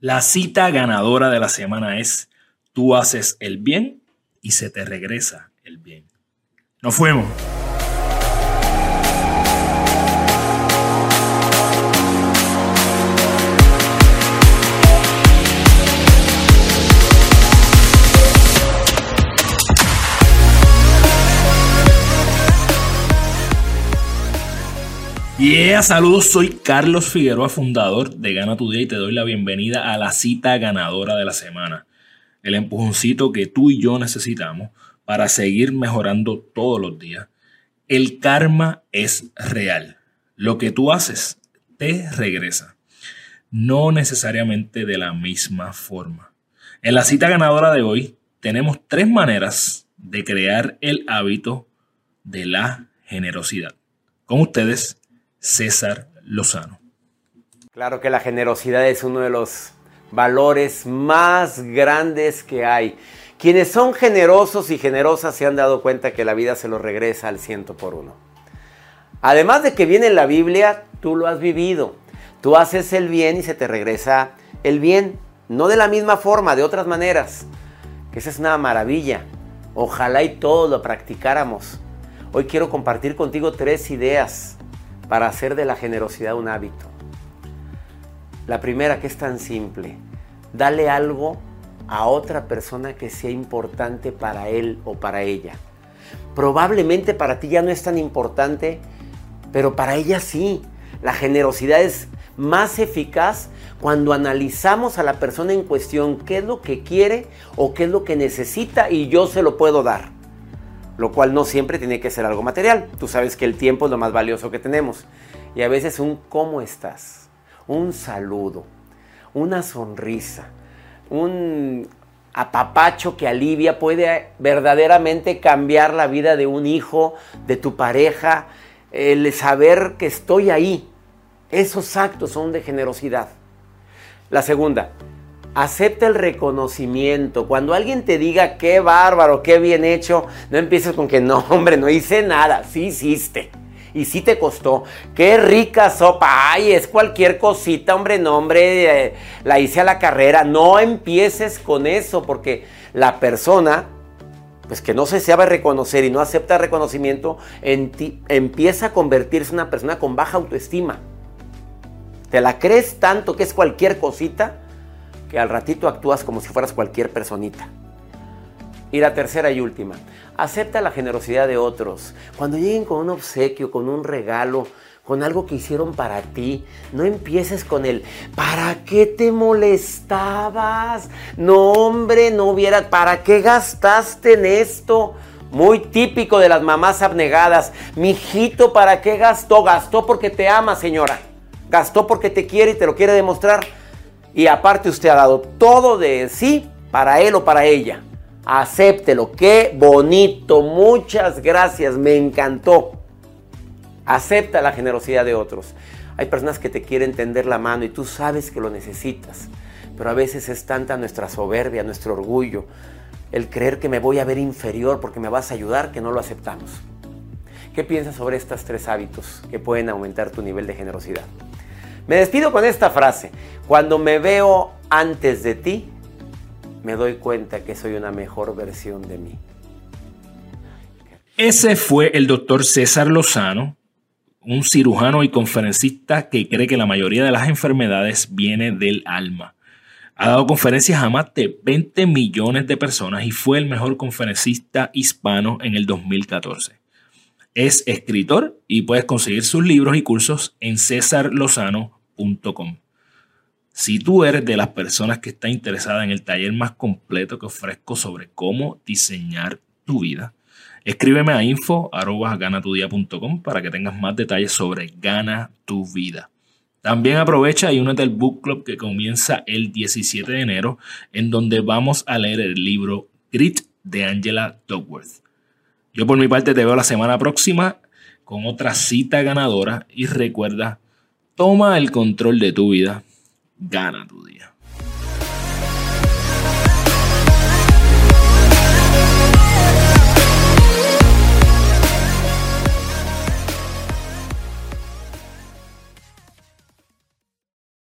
La cita ganadora de la semana es, tú haces el bien y se te regresa el bien. Nos fuimos. Yeah, saludos, soy Carlos Figueroa, fundador de Gana tu Día y te doy la bienvenida a la cita ganadora de la semana. El empujoncito que tú y yo necesitamos para seguir mejorando todos los días. El karma es real. Lo que tú haces te regresa. No necesariamente de la misma forma. En la cita ganadora de hoy tenemos tres maneras de crear el hábito de la generosidad. Con ustedes, César Lozano. Claro que la generosidad es uno de los valores más grandes que hay. Quienes son generosos y generosas se han dado cuenta que la vida se los regresa al ciento por uno. Además de que viene en la Biblia, tú lo has vivido. Tú haces el bien y se te regresa el bien. No de la misma forma, de otras maneras. Que esa es una maravilla. Ojalá y todos lo practicáramos. Hoy quiero compartir contigo tres ideas para hacer de la generosidad un hábito. La primera que es tan simple, dale algo a otra persona que sea importante para él o para ella. Probablemente para ti ya no es tan importante, pero para ella sí. La generosidad es más eficaz cuando analizamos a la persona en cuestión qué es lo que quiere o qué es lo que necesita y yo se lo puedo dar lo cual no siempre tiene que ser algo material. Tú sabes que el tiempo es lo más valioso que tenemos. Y a veces un ¿cómo estás? Un saludo, una sonrisa, un apapacho que alivia puede verdaderamente cambiar la vida de un hijo, de tu pareja, el saber que estoy ahí. Esos actos son de generosidad. La segunda, Acepta el reconocimiento. Cuando alguien te diga qué bárbaro, qué bien hecho, no empieces con que no, hombre, no hice nada. Sí hiciste. Y sí te costó. Qué rica sopa. Ay, es cualquier cosita, hombre, no, hombre, eh, la hice a la carrera. No empieces con eso porque la persona pues que no se sabe reconocer y no acepta reconocimiento, empieza a convertirse en una persona con baja autoestima. Te la crees tanto que es cualquier cosita que al ratito actúas como si fueras cualquier personita. Y la tercera y última, acepta la generosidad de otros. Cuando lleguen con un obsequio, con un regalo, con algo que hicieron para ti, no empieces con el ¿para qué te molestabas? No, hombre, no hubiera, ¿para qué gastaste en esto? Muy típico de las mamás abnegadas. Mijito, ¿para qué gastó? Gastó porque te ama, señora. Gastó porque te quiere y te lo quiere demostrar y aparte usted ha dado todo de sí para él o para ella. Acéptelo, qué bonito, muchas gracias, me encantó. Acepta la generosidad de otros. Hay personas que te quieren tender la mano y tú sabes que lo necesitas, pero a veces es tanta nuestra soberbia, nuestro orgullo, el creer que me voy a ver inferior porque me vas a ayudar que no lo aceptamos. ¿Qué piensas sobre estos tres hábitos que pueden aumentar tu nivel de generosidad? Me despido con esta frase. Cuando me veo antes de ti, me doy cuenta que soy una mejor versión de mí. Ese fue el doctor César Lozano, un cirujano y conferencista que cree que la mayoría de las enfermedades viene del alma. Ha dado conferencias a más de 20 millones de personas y fue el mejor conferencista hispano en el 2014. Es escritor y puedes conseguir sus libros y cursos en cesarlozano.com si tú eres de las personas que está interesada en el taller más completo que ofrezco sobre cómo diseñar tu vida, escríbeme a info.ganatudia.com para que tengas más detalles sobre Gana tu vida. También aprovecha y únete al book club que comienza el 17 de enero, en donde vamos a leer el libro Grit de Angela Duckworth. Yo por mi parte te veo la semana próxima con otra cita ganadora y recuerda Toma el control de tu vida. Gana tu día.